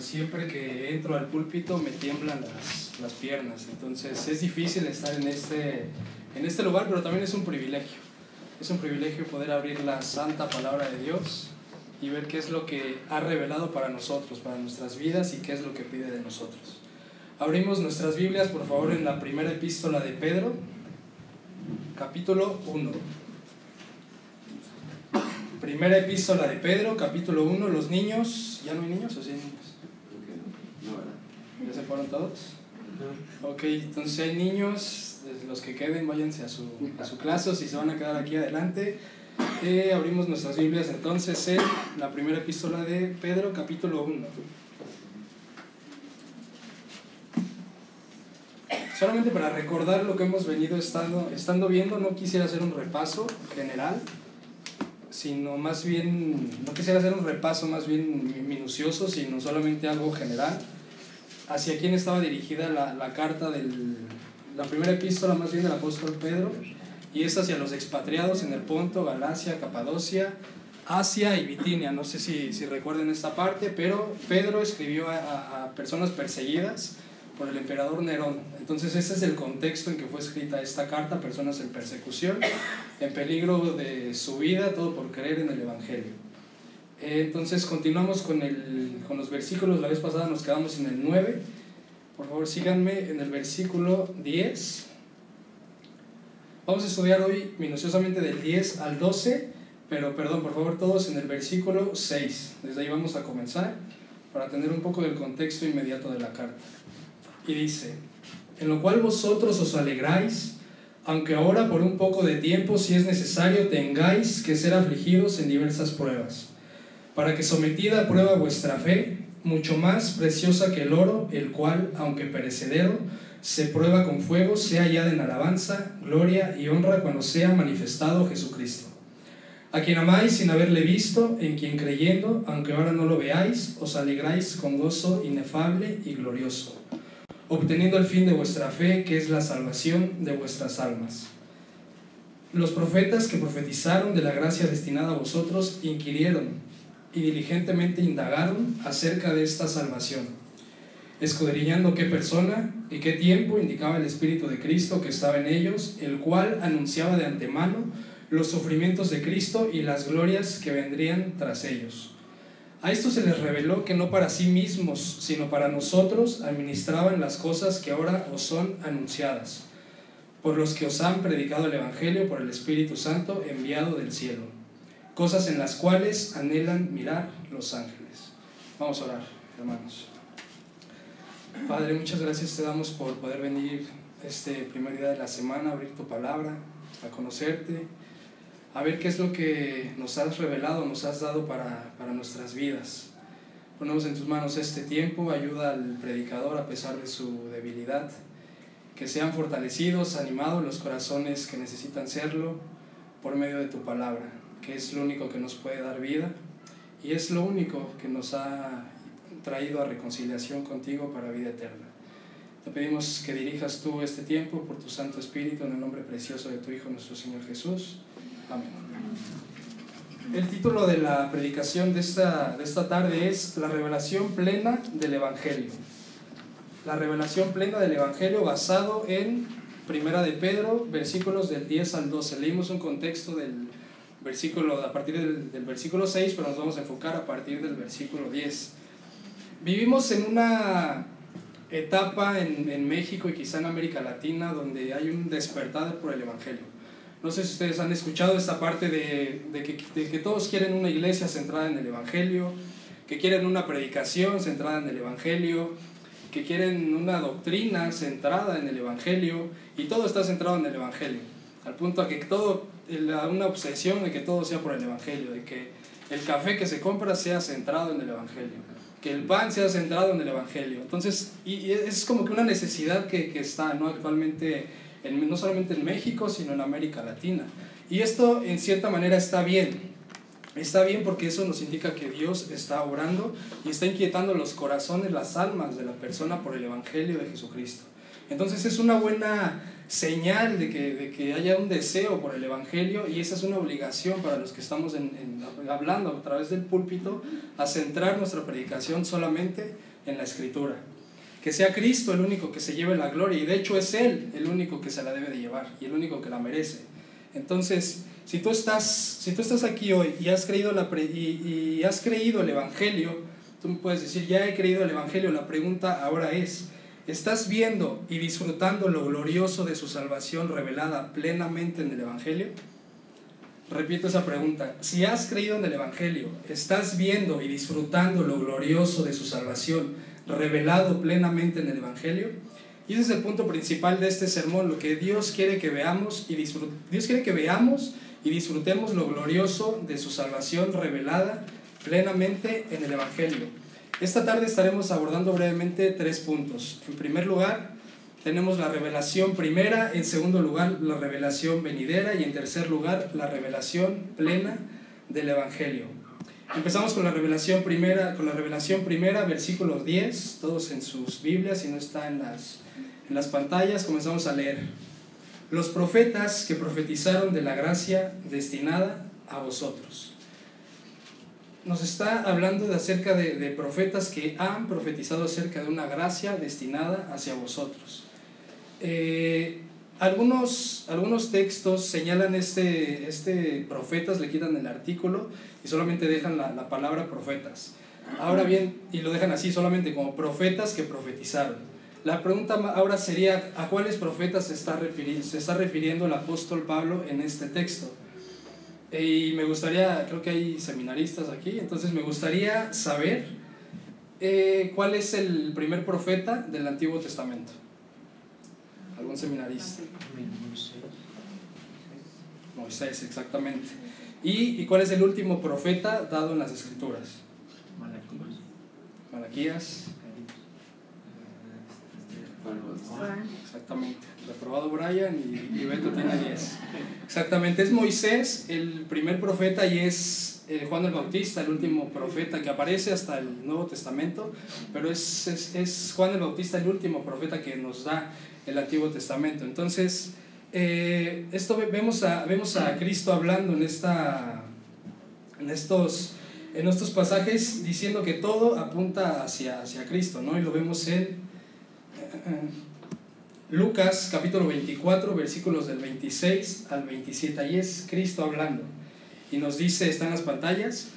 siempre que entro al púlpito me tiemblan las, las piernas. Entonces es difícil estar en este, en este lugar, pero también es un privilegio. Es un privilegio poder abrir la santa palabra de Dios y ver qué es lo que ha revelado para nosotros, para nuestras vidas y qué es lo que pide de nosotros. Abrimos nuestras Biblias, por favor, en la primera epístola de Pedro, capítulo 1. Primera epístola de Pedro, capítulo 1. Los niños, ¿ya no hay niños o sí niños? ¿Ya se fueron todos? Ok, entonces hay niños, los que queden, váyanse a su, a su clase, si se van a quedar aquí adelante. Eh, abrimos nuestras Biblias entonces en la primera epístola de Pedro, capítulo 1. Solamente para recordar lo que hemos venido estando, estando viendo, no quisiera hacer un repaso general, sino más bien, no quisiera hacer un repaso más bien minucioso, sino solamente algo general. Hacia quién estaba dirigida la, la carta del, la primera epístola más bien del apóstol Pedro, y es hacia los expatriados en el Ponto, Galacia, Capadocia, Asia y Bitinia. No sé si, si recuerden esta parte, pero Pedro escribió a, a personas perseguidas por el emperador Nerón. Entonces ese es el contexto en que fue escrita esta carta, personas en persecución, en peligro de su vida, todo por creer en el Evangelio. Eh, entonces continuamos con, el, con los versículos, la vez pasada nos quedamos en el 9, por favor síganme en el versículo 10. Vamos a estudiar hoy minuciosamente del 10 al 12, pero perdón, por favor todos en el versículo 6. Desde ahí vamos a comenzar para tener un poco del contexto inmediato de la carta. Y dice, en lo cual vosotros os alegráis, aunque ahora por un poco de tiempo, si es necesario, tengáis que ser afligidos en diversas pruebas, para que sometida a prueba vuestra fe, mucho más preciosa que el oro, el cual, aunque perecedero, se prueba con fuego, sea hallada en alabanza, gloria y honra cuando sea manifestado Jesucristo. A quien amáis sin haberle visto, en quien creyendo, aunque ahora no lo veáis, os alegráis con gozo inefable y glorioso obteniendo el fin de vuestra fe, que es la salvación de vuestras almas. Los profetas que profetizaron de la gracia destinada a vosotros inquirieron y diligentemente indagaron acerca de esta salvación, escudriñando qué persona y qué tiempo indicaba el Espíritu de Cristo que estaba en ellos, el cual anunciaba de antemano los sufrimientos de Cristo y las glorias que vendrían tras ellos. A esto se les reveló que no para sí mismos, sino para nosotros administraban las cosas que ahora os son anunciadas, por los que os han predicado el Evangelio por el Espíritu Santo enviado del cielo, cosas en las cuales anhelan mirar los ángeles. Vamos a orar, hermanos. Padre, muchas gracias te damos por poder venir este primer día de la semana, abrir tu palabra, a conocerte a ver qué es lo que nos has revelado, nos has dado para, para nuestras vidas. Ponemos en tus manos este tiempo, ayuda al predicador a pesar de su debilidad, que sean fortalecidos, animados los corazones que necesitan serlo por medio de tu palabra, que es lo único que nos puede dar vida y es lo único que nos ha traído a reconciliación contigo para vida eterna. Te pedimos que dirijas tú este tiempo por tu Santo Espíritu en el nombre precioso de tu Hijo nuestro Señor Jesús. El título de la predicación de esta, de esta tarde es La revelación plena del Evangelio. La revelación plena del Evangelio basado en Primera de Pedro, versículos del 10 al 12. Leímos un contexto del versículo, a partir del, del versículo 6, pero nos vamos a enfocar a partir del versículo 10. Vivimos en una etapa en, en México y quizá en América Latina donde hay un despertar por el Evangelio no sé si ustedes han escuchado esta parte de, de, que, de, que, todos quieren una iglesia centrada en el Evangelio, que quieren una predicación centrada en el Evangelio, que quieren una doctrina centrada en el Evangelio, y todo está centrado en el Evangelio, al punto a que todo, una obsesión de que todo sea por el Evangelio, de que el café que se compra sea centrado en el Evangelio, que el pan sea centrado en el Evangelio. Entonces, y, es como que una necesidad que, que está ¿no? actualmente no solamente en México, sino en América Latina. Y esto en cierta manera está bien. Está bien porque eso nos indica que Dios está obrando y está inquietando los corazones, las almas de la persona por el Evangelio de Jesucristo. Entonces es una buena señal de que, de que haya un deseo por el Evangelio y esa es una obligación para los que estamos en, en, hablando a través del púlpito a centrar nuestra predicación solamente en la escritura. Que sea Cristo el único que se lleve la gloria y de hecho es Él el único que se la debe de llevar y el único que la merece. Entonces, si tú estás, si tú estás aquí hoy y has, creído la y, y has creído el Evangelio, tú puedes decir, ya he creído el Evangelio, la pregunta ahora es, ¿estás viendo y disfrutando lo glorioso de su salvación revelada plenamente en el Evangelio? Repito esa pregunta. Si has creído en el Evangelio, ¿estás viendo y disfrutando lo glorioso de su salvación revelado plenamente en el Evangelio? Y ese es el punto principal de este sermón, lo que Dios quiere que veamos y Dios quiere que veamos y disfrutemos lo glorioso de su salvación revelada plenamente en el Evangelio. Esta tarde estaremos abordando brevemente tres puntos. En primer lugar, tenemos la revelación primera, en segundo lugar la revelación venidera y en tercer lugar la revelación plena del Evangelio. Empezamos con la revelación primera, con la revelación primera, versículo 10, todos en sus Biblias, si no está en las, en las pantallas, comenzamos a leer. Los profetas que profetizaron de la gracia destinada a vosotros. Nos está hablando de acerca de, de profetas que han profetizado acerca de una gracia destinada hacia vosotros. Eh, algunos, algunos textos señalan este, este profetas, le quitan el artículo y solamente dejan la, la palabra profetas. Ahora bien, y lo dejan así solamente como profetas que profetizaron. La pregunta ahora sería, ¿a cuáles profetas se está, refiriendo, se está refiriendo el apóstol Pablo en este texto? Y me gustaría, creo que hay seminaristas aquí, entonces me gustaría saber eh, cuál es el primer profeta del Antiguo Testamento algún seminarista. Moisés, exactamente. ¿Y, ¿Y, cuál es el último profeta dado en las escrituras? Malaquías. Exactamente. Reprobado Brian y, Beto tiene 10. Exactamente. Es Moisés el primer profeta y es eh, Juan el Bautista el último profeta que aparece hasta el Nuevo Testamento. Pero es, es, es Juan el Bautista el último profeta que nos da el Antiguo Testamento. Entonces, eh, esto vemos a, vemos a Cristo hablando en, esta, en, estos, en estos pasajes diciendo que todo apunta hacia, hacia Cristo, ¿no? Y lo vemos en eh, Lucas capítulo 24, versículos del 26 al 27. Ahí es Cristo hablando. Y nos dice, está en las pantallas,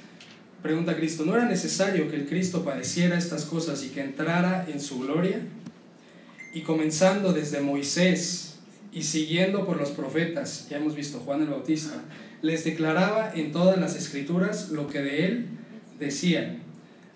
pregunta Cristo, ¿no era necesario que el Cristo padeciera estas cosas y que entrara en su gloria? Y comenzando desde Moisés y siguiendo por los profetas, ya hemos visto Juan el Bautista, les declaraba en todas las escrituras lo que de él decían.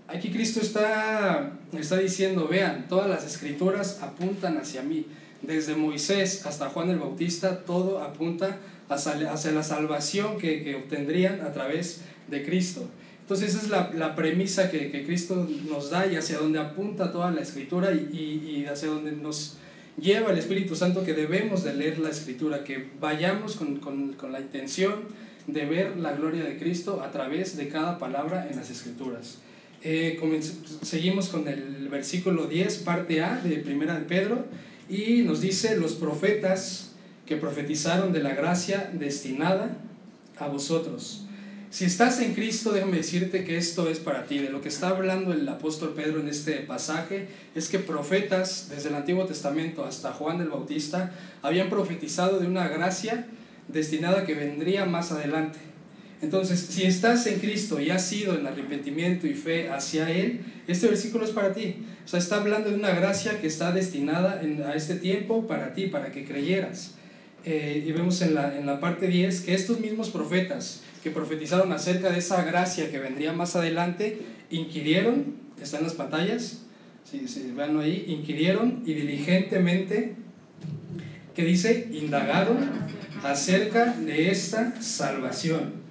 Aquí Cristo está, está diciendo, vean, todas las escrituras apuntan hacia mí. Desde Moisés hasta Juan el Bautista, todo apunta hacia, la salvación que, que obtendrían a través de Cristo. Entonces esa es la, la premisa que, que, Cristo nos da y hacia donde apunta toda la escritura y, y, y, hacia donde nos lleva el Espíritu Santo que debemos de leer la escritura, que vayamos con, con, con la intención de ver la gloria de Cristo a través de cada palabra en las escrituras. Eh, seguimos con el versículo 10, parte A de Primera de Pedro, y nos dice, los profetas que profetizaron de la gracia destinada a vosotros si estás en Cristo, déjame decirte que esto es para ti. De lo que está hablando el apóstol Pedro en este pasaje es que profetas, desde el Antiguo Testamento hasta Juan el Bautista, habían profetizado de una gracia destinada que vendría más adelante. Entonces, si estás en Cristo y has sido en arrepentimiento y fe hacia Él, este versículo es para ti. O sea, está hablando de una gracia que está destinada a este tiempo para ti, para que creyeras. Eh, y vemos en la, en la parte 10 que estos mismos profetas, que profetizaron acerca de esa gracia que vendría más adelante, inquirieron, está en las pantallas, si, si vean ahí, inquirieron y diligentemente, que dice, indagaron acerca de esta salvación.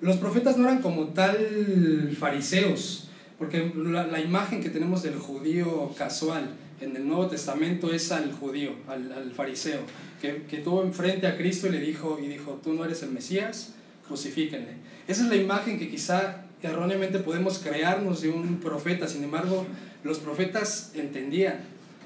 Los profetas no eran como tal fariseos, porque la, la imagen que tenemos del judío casual en el Nuevo Testamento es al judío, al, al fariseo, que, que tuvo enfrente a Cristo y le dijo, y dijo, tú no eres el Mesías, crucifíquenle. Esa es la imagen que quizá erróneamente podemos crearnos de un profeta, sin embargo, los profetas entendían.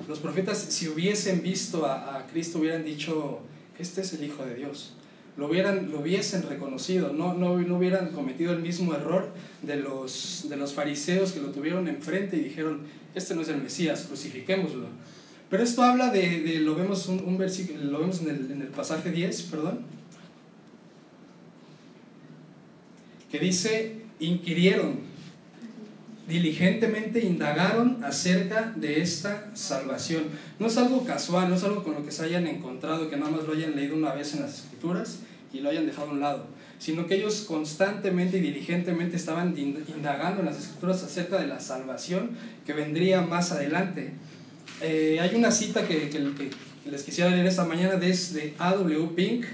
Los profetas, si hubiesen visto a, a Cristo, hubieran dicho, este es el Hijo de Dios. Lo, hubieran, lo hubiesen reconocido, no, no, no hubieran cometido el mismo error de los, de los fariseos que lo tuvieron enfrente y dijeron, este no es el Mesías, crucifiquémoslo. Pero esto habla de, lo vemos, un, versículo, lo vemos en el, en el pasaje 10, perdón, que dice, inquirieron, diligentemente indagaron acerca de esta salvación. No es algo casual, no es algo con lo que se hayan encontrado, que nada más lo hayan leído una vez en las escrituras y lo hayan dejado a un lado, sino que ellos constantemente y diligentemente estaban indagando en las escrituras acerca de la salvación que vendría más adelante. Eh, hay una cita que, que, les quisiera leer esta mañana desde A.W. Pink,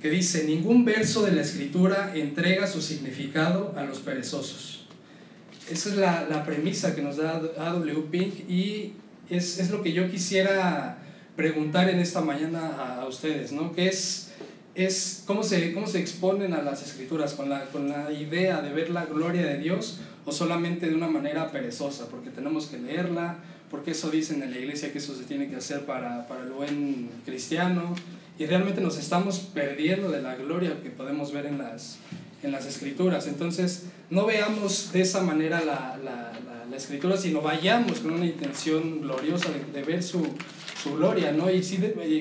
que dice, ningún verso de la escritura entrega su significado a los perezosos. Esa es la, la premisa que nos da A.W. Pink y es, es, lo que yo quisiera preguntar en esta mañana a, a ustedes, ¿no? Que es, es cómo, se, cómo se exponen a las escrituras, con la, con la idea de ver la gloria de Dios o solamente de una manera perezosa, porque tenemos que leerla, porque eso dicen en la iglesia que eso se tiene que hacer para, para el buen cristiano, y realmente nos estamos perdiendo de la gloria que podemos ver en las, en las escrituras. Entonces, no veamos de esa manera la, la, la, escritura, sino vayamos con una intención gloriosa de, de ver su, su, gloria, ¿no? Y sí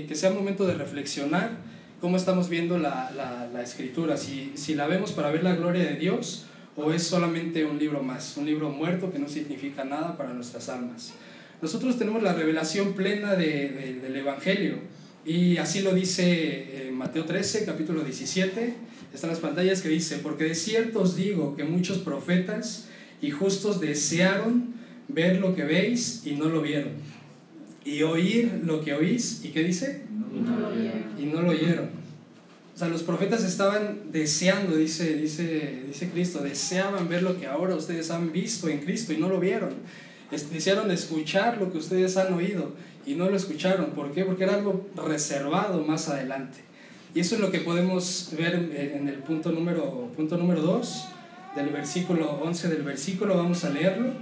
que sea momento de reflexionar cómo estamos viendo la, escritura, si, si la vemos para ver la gloria de Dios o es solamente un libro más, un libro muerto que no significa nada para nuestras almas. Nosotros tenemos la revelación plena de, del Evangelio y así lo dice eh, Mateo 13, capítulo 17, están las pantallas que dice, porque de cierto os digo que muchos profetas y justos desearon ver lo que veis y no lo vieron, y oír lo que oís, ¿y qué dice? Y no lo oyeron. Y no lo oyeron. O sea, los profetas estaban deseando, dice, dice, dice Cristo, deseaban ver lo que ahora ustedes han visto en Cristo y no lo vieron. Desearon escuchar lo que ustedes han oído y no lo escucharon. ¿Por qué? Porque era algo reservado más adelante. Y eso es lo que podemos ver en el punto número, punto número 2 del versículo 11 del versículo. Vamos a leerlo.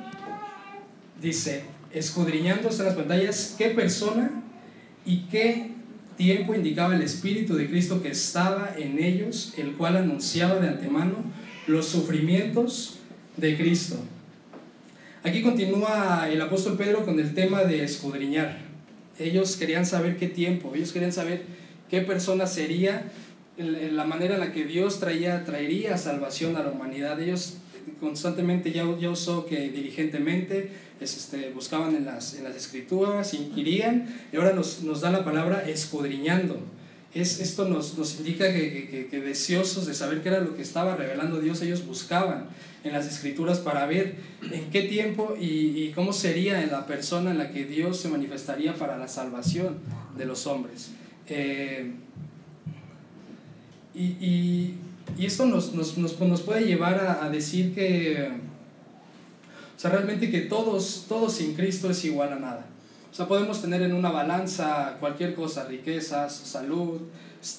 Dice, escudriñando en las pantallas, ¿qué persona y qué tiempo indicaba el Espíritu de Cristo que estaba en ellos, el cual anunciaba de antemano los sufrimientos de Cristo? Aquí continúa el apóstol Pedro con el tema de escudriñar. Ellos querían saber qué tiempo, ellos querían saber qué persona sería, la manera en la que Dios traía, traería salvación a la humanidad. Ellos constantemente ya, ya usó que diligentemente este, buscaban en las, en las escrituras, inquirían, y ahora nos, nos da la palabra escudriñando. Es, esto nos, nos indica que, que, que, deseosos de saber qué era lo que estaba revelando Dios, ellos buscaban en las escrituras para ver en qué tiempo y, y cómo sería la persona en la que Dios se manifestaría para la salvación de los hombres. Eh, y, y, y, esto nos, nos, nos, nos puede llevar a, a decir que, o sea, realmente que todos, todos sin Cristo es igual a nada. O sea, podemos tener en una balanza cualquier cosa, riquezas, salud,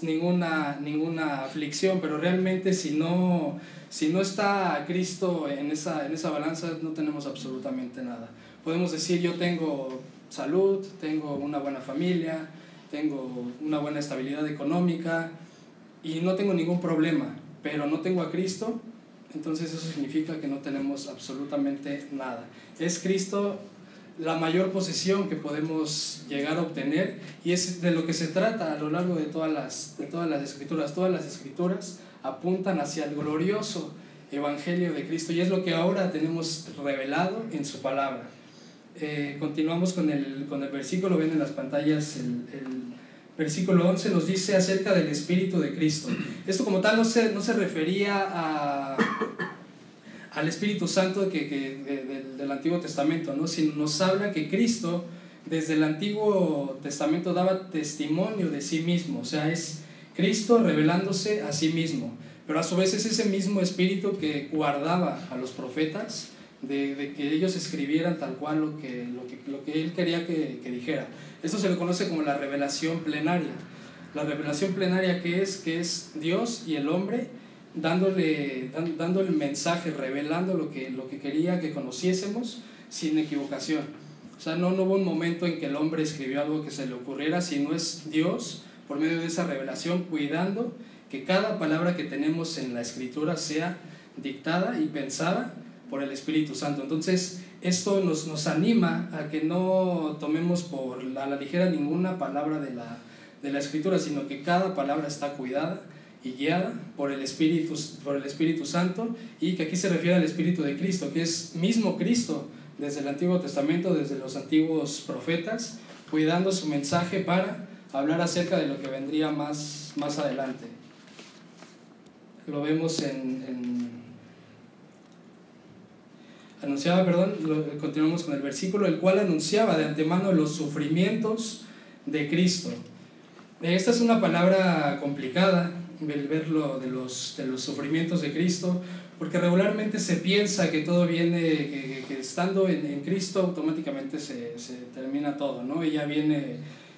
ninguna, ninguna aflicción, pero realmente si no, si no está Cristo en esa, en esa balanza, no tenemos absolutamente nada. Podemos decir, yo tengo salud, tengo una buena familia, tengo una buena estabilidad económica y no tengo ningún problema, pero no tengo a Cristo, entonces eso significa que no tenemos absolutamente nada. Es Cristo la mayor posesión que podemos llegar a obtener y es de lo que se trata a lo largo de todas las, de todas las escrituras. Todas las escrituras apuntan hacia el glorioso Evangelio de Cristo y es lo que ahora tenemos revelado en su palabra. Eh, continuamos con el, con el versículo, ven en las pantallas el, versículo 11 nos dice acerca del Espíritu de Cristo. Esto como tal no se, no se refería a, al Espíritu Santo que, que del, del, Antiguo Testamento, ¿no? sino nos habla que Cristo desde el Antiguo Testamento daba testimonio de sí mismo, o sea, es Cristo revelándose a sí mismo, pero a su vez es ese mismo Espíritu que guardaba a los profetas de, de que ellos escribieran tal cual lo que, lo que, lo que él quería que, que dijera. Esto se le conoce como la revelación plenaria. La revelación plenaria que es, que es Dios y el hombre dándole, dándole el mensaje, revelando lo que, lo que quería que conociésemos sin equivocación. O sea, no, no hubo un momento en que el hombre escribió algo que se le ocurriera, sino es Dios, por medio de esa revelación, cuidando que cada palabra que tenemos en la escritura sea dictada y pensada por el Espíritu Santo. Entonces, esto nos, nos anima a que no tomemos por la, la ligera ninguna palabra de la, de la escritura, sino que cada palabra está cuidada y guiada por el, Espíritu, por el Espíritu Santo y que aquí se refiere al Espíritu de Cristo, que es mismo Cristo desde el Antiguo Testamento, desde los antiguos profetas, cuidando su mensaje para hablar acerca de lo que vendría más, más adelante. Lo vemos en, en anunciaba, perdón, continuamos con el versículo, el cual anunciaba de antemano los sufrimientos de Cristo. Esta es una palabra complicada, el verlo de los, de los sufrimientos de Cristo, porque regularmente se piensa que todo viene, que, que estando en, en, Cristo automáticamente se, se, termina todo, ¿no? Ya viene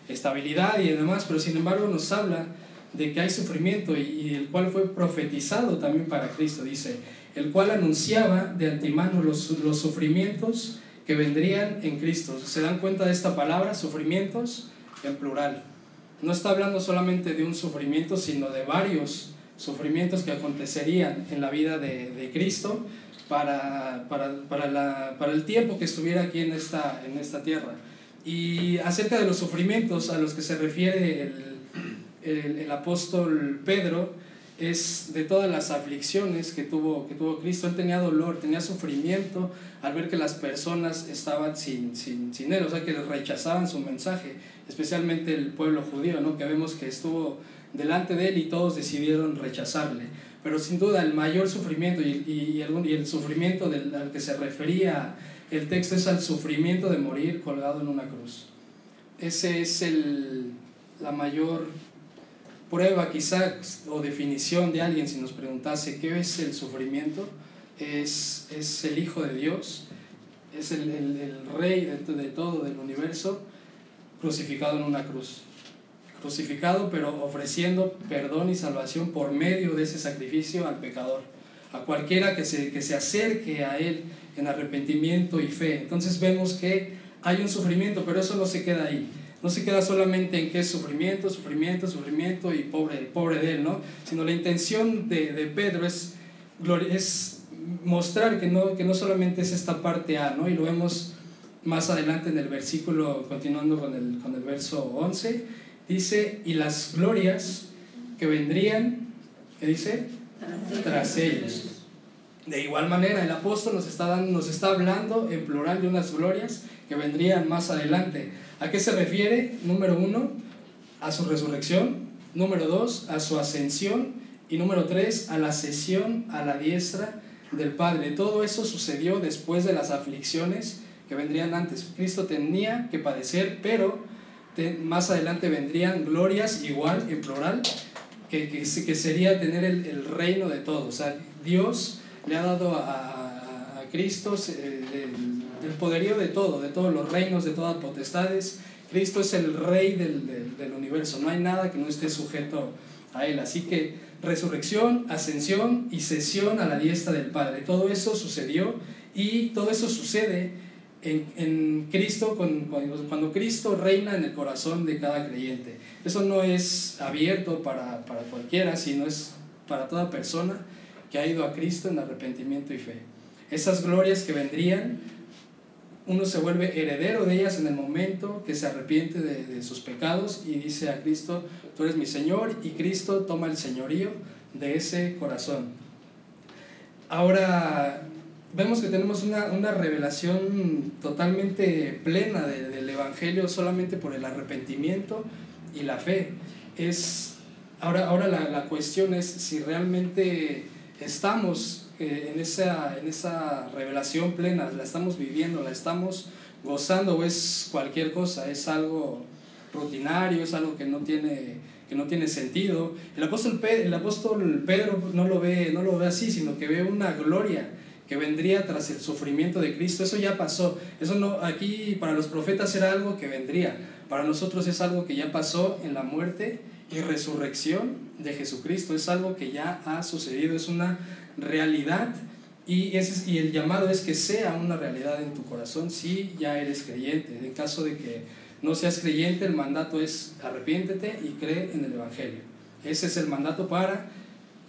estabilidad y demás, pero sin embargo nos habla de que hay sufrimiento y, el cual fue profetizado también para Cristo, dice, el cual anunciaba de antemano los, los sufrimientos que vendrían en Cristo. ¿Se dan cuenta de esta palabra, sufrimientos, en plural? No está hablando solamente de un sufrimiento, sino de varios sufrimientos que acontecerían en la vida de, de Cristo para, para, para, la, para, el tiempo que estuviera aquí en esta, en esta tierra. Y acerca de los sufrimientos a los que se refiere el, el, el apóstol Pedro, es de todas las aflicciones que tuvo, que tuvo Cristo. Él tenía dolor, tenía sufrimiento al ver que las personas estaban sin, sin, sin Él, o sea, que rechazaban su mensaje, especialmente el pueblo judío, ¿no? que vemos que estuvo delante de Él y todos decidieron rechazarle. Pero sin duda el mayor sufrimiento y, y, el, sufrimiento al que se refería el texto es al sufrimiento de morir colgado en una cruz. Ese es el, la mayor prueba quizás o definición de alguien si nos preguntase qué es el sufrimiento, es, es el Hijo de Dios, es el, el, el Rey de, de, todo, del universo, crucificado en una cruz. Crucificado pero ofreciendo perdón y salvación por medio de ese sacrificio al pecador, a cualquiera que se, que se acerque a Él en arrepentimiento y fe. Entonces vemos que hay un sufrimiento, pero eso no se queda ahí no se queda solamente en que es sufrimiento, sufrimiento, sufrimiento y pobre, pobre de él, ¿no? Sino la intención de, de Pedro es, es mostrar que no, que no solamente es esta parte A, ¿no? Y lo vemos más adelante en el versículo, continuando con el, con el verso 11, dice, y las glorias que vendrían, ¿qué dice? Tras ellos. De igual manera, el apóstol nos está, dando, nos está hablando en plural de unas glorias que vendrían más adelante. ¿A qué se refiere? Número uno, a su resurrección. Número dos, a su ascensión. Y número tres, a la sesión a la diestra del Padre. Todo eso sucedió después de las aflicciones que vendrían antes. Cristo tenía que padecer, pero más adelante vendrían glorias igual, en plural, que, que, que sería tener el, el, reino de todos. O sea, Dios le ha dado a, a, Cristo el, el poderío de todo, de todos los reinos, de todas potestades. Cristo es el rey del, del, del, universo, no hay nada que no esté sujeto a él. Así que resurrección, ascensión y sesión a la diestra del Padre. Todo eso sucedió y todo eso sucede en, en Cristo cuando, cuando, Cristo reina en el corazón de cada creyente. Eso no es abierto para, para cualquiera, sino es para toda persona que ha ido a Cristo en arrepentimiento y fe. Esas glorias que vendrían uno se vuelve heredero de ellas en el momento que se arrepiente de, de, sus pecados y dice a Cristo, tú eres mi Señor, y Cristo toma el señorío de ese corazón. Ahora, vemos que tenemos una, una revelación totalmente plena de, del Evangelio solamente por el arrepentimiento y la fe. Es, ahora ahora la, la cuestión es si realmente estamos eh, en, esa, en esa revelación plena, la estamos viviendo, la estamos gozando o es cualquier cosa, es algo rutinario, es algo que no tiene, que no tiene sentido. El apóstol, Pedro, el apóstol Pedro no lo, ve, no lo ve así, sino que ve una gloria que vendría tras el sufrimiento de Cristo. Eso ya pasó. Eso no, aquí para los profetas era algo que vendría. Para nosotros es algo que ya pasó en la muerte y resurrección de Jesucristo. Es algo que ya ha sucedido. Es una realidad y, ese, y el llamado es que sea una realidad en tu corazón si ya eres creyente. En caso de que no seas creyente, el mandato es arrepiéntete y cree en el Evangelio. Ese es el mandato para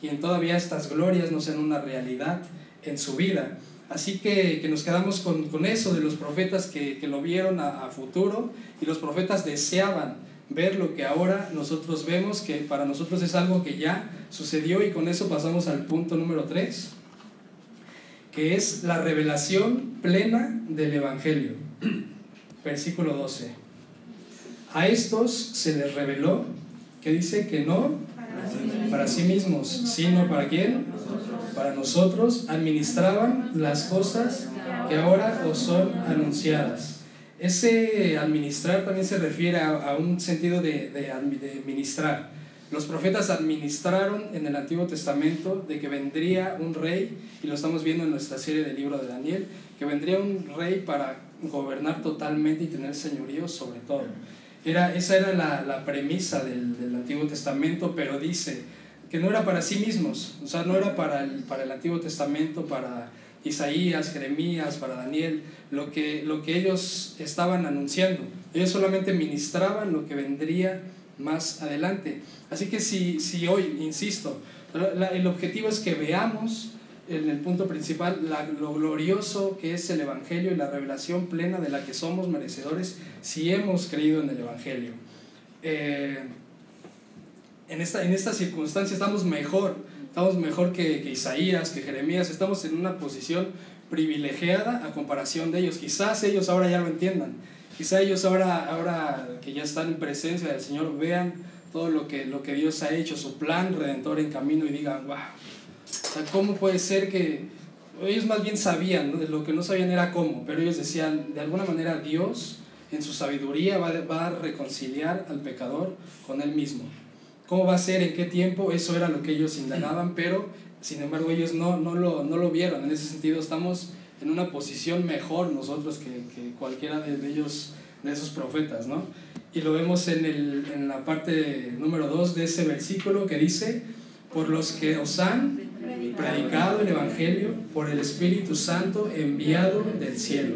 quien todavía estas glorias no sean una realidad en su vida. Así que, que nos quedamos con, con, eso de los profetas que, que lo vieron a, a, futuro y los profetas deseaban ver lo que ahora nosotros vemos, que para nosotros es algo que ya sucedió y con eso pasamos al punto número 3, que es la revelación plena del Evangelio. Versículo 12. A estos se les reveló que dice que no para sí mismos, sino para quién? Para nosotros administraban las cosas que ahora os son anunciadas. Ese administrar también se refiere a, un sentido de, de, administrar. Los profetas administraron en el Antiguo Testamento de que vendría un rey, y lo estamos viendo en nuestra serie del libro de Daniel, que vendría un rey para gobernar totalmente y tener señorío sobre todo. Era, esa era la, la premisa del, del, Antiguo Testamento, pero dice que no era para sí mismos, o sea, no era para el, para el Antiguo Testamento, para Isaías, Jeremías, para Daniel, lo que, lo que ellos estaban anunciando. Ellos solamente ministraban lo que vendría más adelante. Así que si, si hoy, insisto, el objetivo es que veamos en el punto principal lo glorioso que es el Evangelio y la revelación plena de la que somos merecedores si hemos creído en el Evangelio. Eh, en, esta, en esta circunstancia estamos mejor, estamos mejor que, que Isaías, que Jeremías, estamos en una posición privilegiada a comparación de ellos. Quizás ellos ahora ya lo entiendan, quizás ellos ahora, ahora que ya están en presencia del Señor vean todo lo que, lo que Dios ha hecho, su plan redentor en camino y digan, wow, ¿cómo puede ser que ellos más bien sabían, lo que no sabían era cómo, pero ellos decían, de alguna manera Dios en su sabiduría va, va a reconciliar al pecador con él mismo. ¿Cómo va a ser? ¿En qué tiempo? Eso era lo que ellos indagaban, pero sin embargo ellos no, no, lo, no lo vieron. En ese sentido estamos en una posición mejor nosotros que, que cualquiera de ellos, de esos profetas, ¿no? Y lo vemos en, el, en la parte número 2 de ese versículo que dice, por los que os han predicado el Evangelio por el Espíritu Santo enviado del cielo,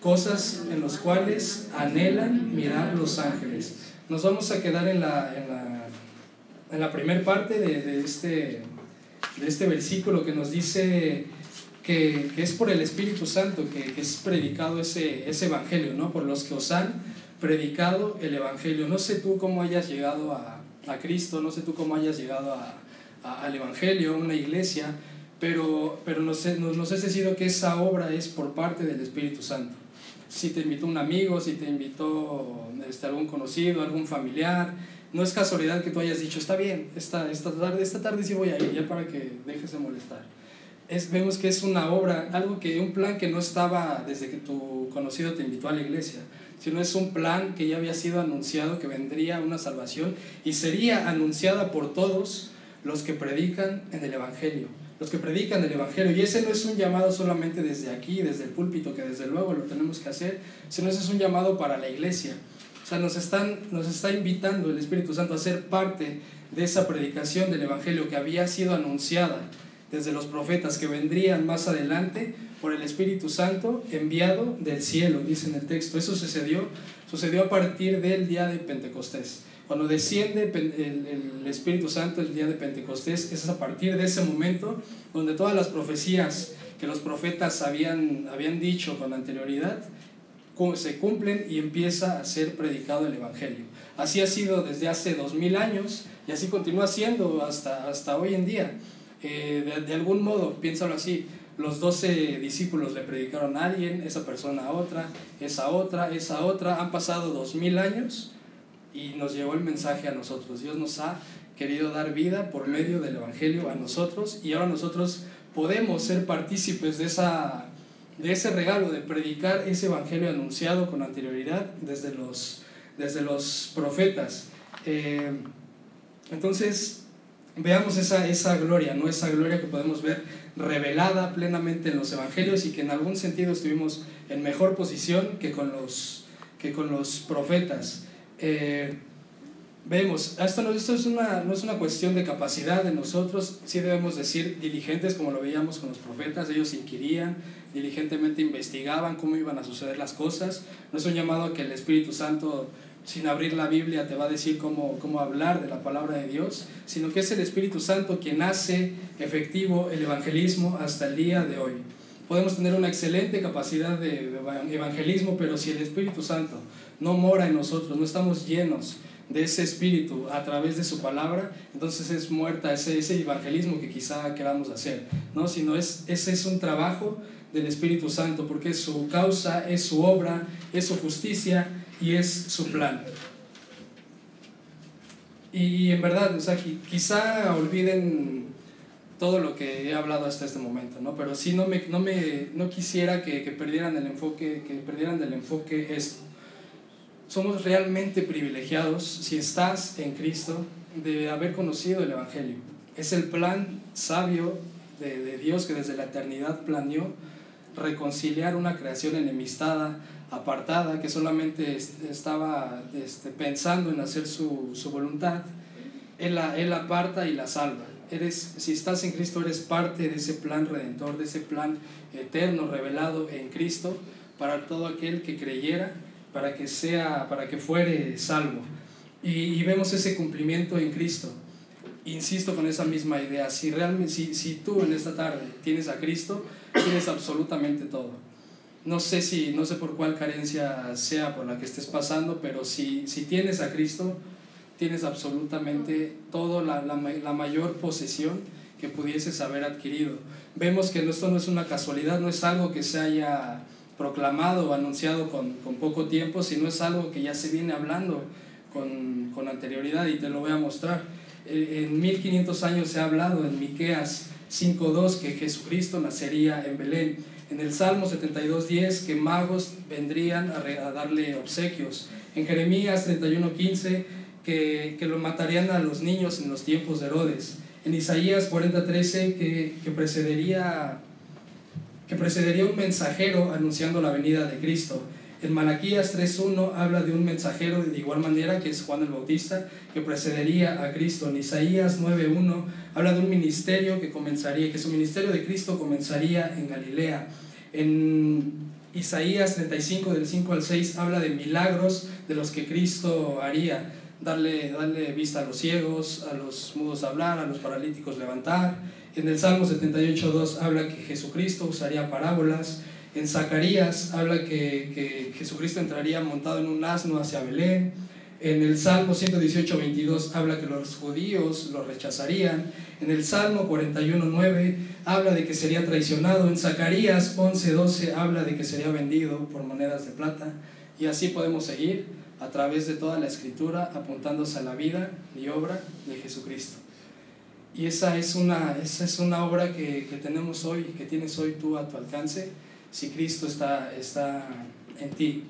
cosas en las cuales anhelan mirar los ángeles. Nos vamos a quedar en la, en la, en la primera parte de, de, este, de este versículo que nos dice que, que es por el Espíritu Santo que, que, es predicado ese, ese Evangelio, ¿no? por los que os han predicado el Evangelio. No sé tú cómo hayas llegado a, a Cristo, no sé tú cómo hayas llegado a, al Evangelio, a una iglesia, pero, pero nos, nos, nos es decidido que esa obra es por parte del Espíritu Santo. Si te invitó un amigo, si te invitó este, algún conocido, algún familiar, no es casualidad que tú hayas dicho, está bien, esta, esta, tarde, esta tarde sí voy a ir, ya para que dejes de molestar. Es, vemos que es una obra, algo que, un plan que no estaba desde que tu conocido te invitó a la iglesia, sino es un plan que ya había sido anunciado, que vendría una salvación y sería anunciada por todos los que predican en el Evangelio, los que predican el Evangelio. Y ese no es un llamado solamente desde aquí, desde el púlpito, que desde luego lo tenemos que hacer, sino ese es un llamado para la iglesia. O sea, nos, están, nos está invitando el Espíritu Santo a ser parte de esa predicación del Evangelio que había sido anunciada desde los profetas que vendrían más adelante por el Espíritu Santo enviado del cielo, dice en el texto. Eso sucedió, sucedió a partir del día de Pentecostés. Cuando desciende el, Espíritu Santo el día de Pentecostés, es a partir de ese momento donde todas las profecías que los profetas habían, habían dicho con anterioridad se cumplen y empieza a ser predicado el Evangelio. Así ha sido desde hace dos mil años y así continúa siendo hasta, hasta hoy en día. Eh, de, de, algún modo, piénsalo así, los doce discípulos le predicaron a alguien, esa persona a otra, esa otra, esa otra, han pasado dos mil años y nos llevó el mensaje a nosotros. Dios nos ha querido dar vida por medio del Evangelio a nosotros y ahora nosotros podemos ser partícipes de, esa, de ese regalo de predicar ese Evangelio anunciado con anterioridad desde los, desde los profetas. Eh, entonces, veamos esa, esa gloria, ¿no? esa gloria que podemos ver revelada plenamente en los Evangelios y que en algún sentido estuvimos en mejor posición que con los, que con los profetas. Eh, vemos, esto, no, esto es una, no es una cuestión de capacidad de nosotros, sí debemos decir diligentes como lo veíamos con los profetas, ellos inquirían, diligentemente investigaban cómo iban a suceder las cosas, no es un llamado que el Espíritu Santo sin abrir la Biblia te va a decir cómo, cómo hablar de la palabra de Dios, sino que es el Espíritu Santo quien hace efectivo el evangelismo hasta el día de hoy. podemos tener una excelente capacidad de, evangelismo, pero si el Espíritu Santo no mora en nosotros, no estamos llenos de ese Espíritu a través de su palabra, entonces es muerta ese, ese evangelismo que quizá queramos hacer, ¿no? Sino es, ese es un trabajo del Espíritu Santo, porque su causa, es su obra, es su justicia y es su plan. Y, en verdad, o sea, quizá olviden todo lo que he hablado hasta este momento, ¿no? Pero sí no, me, no, me, no quisiera que, que perdieran el enfoque, que perdieran del enfoque esto. Somos realmente privilegiados si estás en Cristo de haber conocido el Evangelio. Es el plan sabio de, de Dios que desde la eternidad planeó reconciliar una creación enemistada, apartada, que solamente estaba este, pensando en hacer su, su voluntad. Él la, él aparta y la salva. Eres, si estás en Cristo, eres parte de ese plan redentor, de ese plan eterno revelado en Cristo para todo aquel que creyera, para que sea, para que fuere salvo. Y, y vemos ese cumplimiento en Cristo. Insisto con esa misma idea, si realmente, si, si tú en esta tarde tienes a Cristo, tienes absolutamente todo. No sé, si, no sé por cuál carencia sea por la que estés pasando, pero si, si tienes a Cristo, tienes absolutamente todo, la, la, la mayor posesión que pudieses haber adquirido. Vemos que esto no es una casualidad, no es algo que se haya proclamado o anunciado con, con poco tiempo, sino es algo que ya se viene hablando con, con anterioridad y te lo voy a mostrar. Eh, en 1500 años se ha hablado en Miqueas 5.2 que Jesucristo nacería en Belén. En el Salmo 72.10 que magos vendrían a, darle obsequios. En Jeremías 31.15 que, que lo matarían a los niños en los tiempos de Herodes. En Isaías 40.13 que, que, precedería, que precedería un mensajero anunciando la venida de Cristo. En Malaquías 3.1 habla de un mensajero de igual manera que es Juan el Bautista, que precedería a Cristo. En Isaías 9.1 habla de un ministerio que comenzaría, que su ministerio de Cristo comenzaría en Galilea. En Isaías 35 del 5 al 6 habla de milagros de los que Cristo haría. Darle, darle vista a los ciegos, a los mudos hablar, a los paralíticos levantar. En el Salmo 78.2 habla que Jesucristo usaría parábolas. En Zacarías habla que, que, Jesucristo entraría montado en un asno hacia Belén. En el Salmo 118, 22 habla que los judíos lo rechazarían. En el Salmo 41, 9 habla de que sería traicionado. En Zacarías 11, 12 habla de que sería vendido por monedas de plata. Y así podemos seguir a través de toda la escritura apuntándose a la vida y obra de Jesucristo. Y esa es una, esa es una obra que, que tenemos hoy, que tienes hoy tú a tu alcance si Cristo está, está en ti.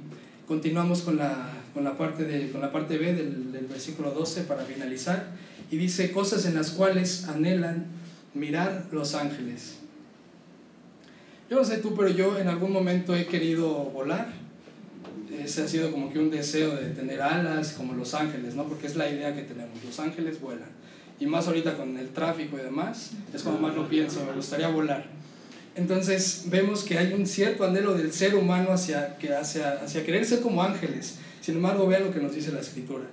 Continuamos con la, con la, parte, de, con la parte B del, del versículo 12 para finalizar. Y dice, cosas en las cuales anhelan mirar los ángeles. Yo no sé tú, pero yo en algún momento he querido volar. Ese ha sido como que un deseo de tener alas como los ángeles, ¿no? Porque es la idea que tenemos. Los ángeles vuelan. Y más ahorita con el tráfico y demás, es como más lo pienso, me gustaría volar. Entonces vemos que hay un cierto anhelo del ser humano hacia, que hacia, hacia querer ser como ángeles. Sin embargo, vean lo que nos dice la escritura.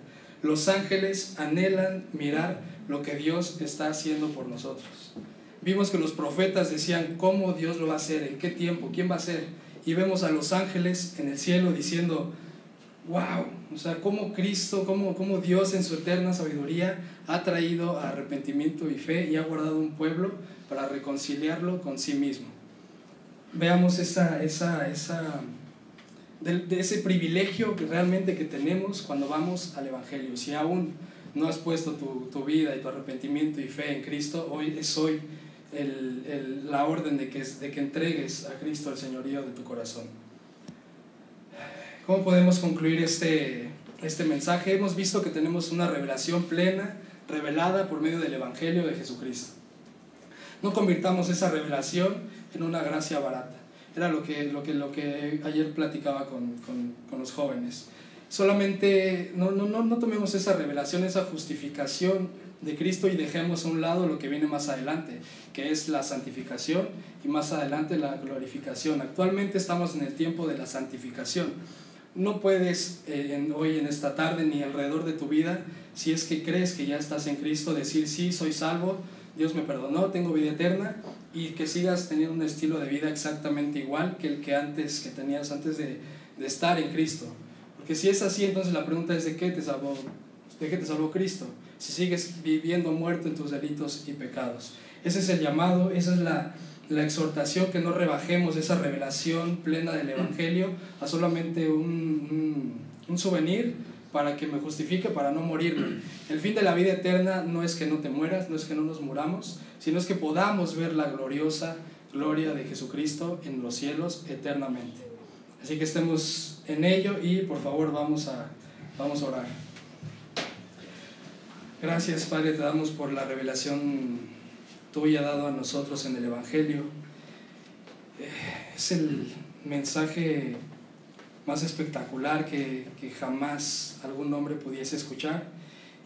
Los ángeles anhelan mirar lo que Dios está haciendo por nosotros. Vimos que los profetas decían cómo Dios lo va a hacer, en qué tiempo, quién va a ser. Y vemos a los ángeles en el cielo diciendo, wow, o sea, cómo Cristo, cómo, cómo Dios en su eterna sabiduría ha traído arrepentimiento y fe y ha guardado un pueblo para reconciliarlo con sí mismo. Veamos esa, esa, esa, de, ese privilegio que realmente que tenemos cuando vamos al Evangelio. Si aún no has puesto tu, tu vida y tu arrepentimiento y fe en Cristo, hoy es hoy el, el, la orden de que, de que entregues a Cristo el señorío de tu corazón. ¿Cómo podemos concluir este, este mensaje? Hemos visto que tenemos una revelación plena, revelada por medio del Evangelio de Jesucristo. No convirtamos esa revelación en una gracia barata. Era lo que, lo que, lo que ayer platicaba con, con, con los jóvenes. Solamente no, no, no, no tomemos esa revelación, esa justificación de Cristo y dejemos a un lado lo que viene más adelante, que es la santificación y más adelante la glorificación. Actualmente estamos en el tiempo de la santificación. No puedes eh, hoy en esta tarde ni alrededor de tu vida, si es que crees que ya estás en Cristo, decir sí, soy salvo, Dios me perdonó, tengo vida eterna y que sigas teniendo un estilo de vida exactamente igual que el que antes que tenías antes de, de estar en Cristo. Porque si es así, entonces la pregunta es de qué te salvó, de qué te salvó Cristo. Si sigues viviendo muerto en tus delitos y pecados. Ese es el llamado, esa es la, la exhortación que no rebajemos esa revelación plena del Evangelio a solamente un, un, un souvenir para que me justifique, para no morirme. El fin de la vida eterna no es que no te mueras, no es que no nos muramos, sino es que podamos ver la gloriosa gloria de Jesucristo en los cielos eternamente. Así que estemos en ello y por favor vamos a, vamos a orar. Gracias Padre, te damos por la revelación tuya dado a nosotros en el Evangelio. Es el mensaje más espectacular que, que, jamás algún hombre pudiese escuchar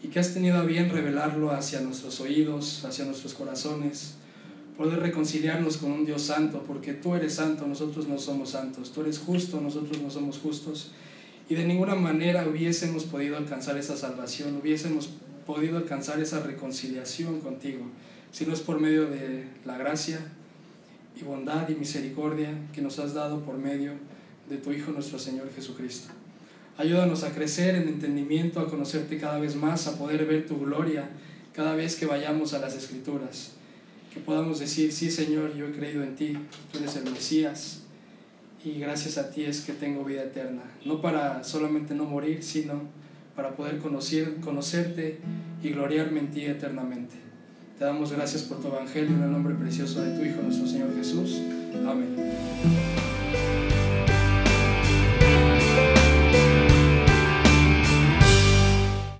y que has tenido a bien revelarlo hacia nuestros oídos, hacia nuestros corazones, poder reconciliarnos con un Dios santo, porque tú eres santo, nosotros no somos santos, tú eres justo, nosotros no somos justos, y de ninguna manera hubiésemos podido alcanzar esa salvación, hubiésemos podido alcanzar esa reconciliación contigo, si no es por medio de la gracia y bondad y misericordia que nos has dado por medio de tu Hijo nuestro Señor Jesucristo. Ayúdanos a crecer en entendimiento, a conocerte cada vez más, a poder ver tu gloria cada vez que vayamos a las Escrituras. Que podamos decir, sí Señor, yo he creído en ti, tú eres el Mesías y gracias a ti es que tengo vida eterna. No para solamente no morir, sino para poder conocer, conocerte y gloriarme en ti eternamente. Te damos gracias por tu Evangelio en el nombre precioso de tu Hijo nuestro Señor Jesús. Amén.